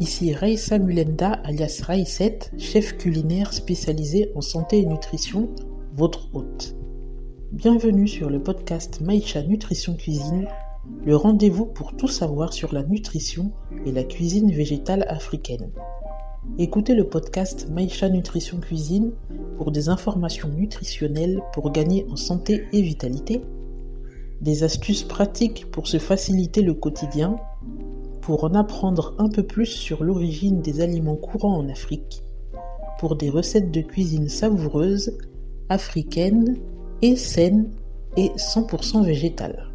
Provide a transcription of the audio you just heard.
Ici Raissa Mulenda alias Raïsset, chef culinaire spécialisé en santé et nutrition, votre hôte. Bienvenue sur le podcast Maïcha Nutrition Cuisine, le rendez-vous pour tout savoir sur la nutrition et la cuisine végétale africaine. Écoutez le podcast Maïcha Nutrition Cuisine pour des informations nutritionnelles pour gagner en santé et vitalité, des astuces pratiques pour se faciliter le quotidien, pour en apprendre un peu plus sur l'origine des aliments courants en Afrique, pour des recettes de cuisine savoureuses, africaines et saines et 100% végétales.